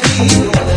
me.